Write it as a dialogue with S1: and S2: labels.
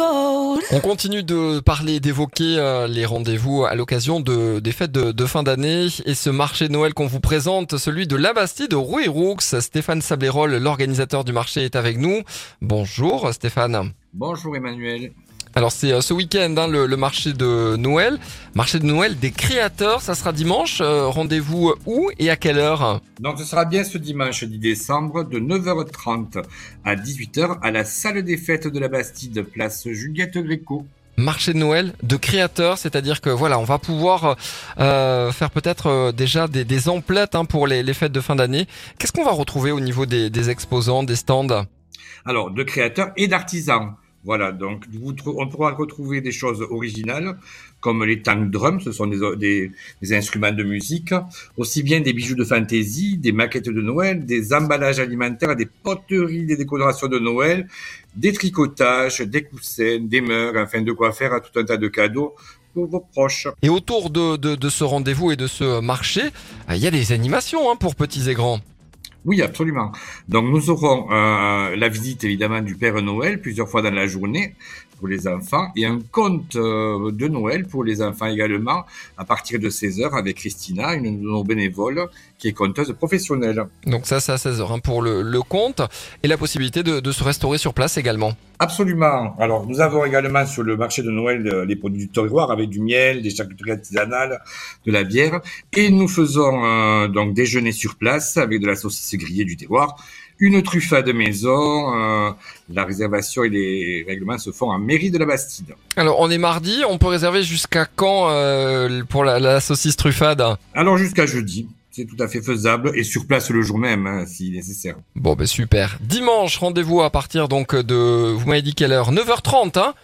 S1: On continue de parler, d'évoquer euh, les rendez-vous à l'occasion de, des fêtes de, de fin d'année et ce marché de Noël qu'on vous présente, celui de la Bastide de Rouy-Roux. Stéphane Sablérol, l'organisateur du marché, est avec nous. Bonjour Stéphane.
S2: Bonjour Emmanuel.
S1: Alors c'est euh, ce week-end hein, le, le marché de Noël, marché de Noël des créateurs, ça sera dimanche. Euh, Rendez-vous où et à quelle heure
S2: Donc ce sera bien ce dimanche 10 décembre de 9h30 à 18h à la salle des fêtes de la Bastide, place Juliette Gréco.
S1: Marché de Noël de créateurs, c'est-à-dire que voilà, on va pouvoir euh, faire peut-être euh, déjà des, des emplettes hein, pour les, les fêtes de fin d'année. Qu'est-ce qu'on va retrouver au niveau des, des exposants, des stands?
S2: Alors de créateurs et d'artisans. Voilà, donc on pourra retrouver des choses originales comme les tank drums, ce sont des, instruments de musique, aussi bien des bijoux de fantaisie, des maquettes de Noël, des emballages alimentaires, des poteries, des décorations de Noël, des tricotages, des coussins, des meubles, enfin de quoi faire tout un tas de cadeaux pour vos proches.
S1: Et autour de, de, ce rendez-vous et de ce marché, il y a des animations hein, pour petits et grands.
S2: Oui, absolument. Donc nous aurons euh, la visite évidemment du Père Noël plusieurs fois dans la journée pour les enfants et un conte euh, de Noël pour les enfants également à partir de 16h avec Christina, une de nos bénévoles qui est conteuse professionnelle.
S1: Donc ça, c'est à 16h hein, pour le, compte et la possibilité de se restaurer sur place également.
S2: Absolument. Alors nous avons également sur le marché de Noël euh, les produits du terroir avec du miel, des charcuteries artisanales, de la bière et nous faisons euh, donc déjeuner sur place avec de la saucisse grillée du terroir une truffade maison. Euh, la réservation et les règlements se font en mairie de la Bastide.
S1: Alors on est mardi, on peut réserver jusqu'à quand euh, pour la, la saucisse truffade?
S2: Alors jusqu'à jeudi, c'est tout à fait faisable et sur place le jour même hein, si nécessaire.
S1: Bon ben super. Dimanche, rendez-vous à partir donc de, vous m'avez dit quelle heure? 9h30 hein?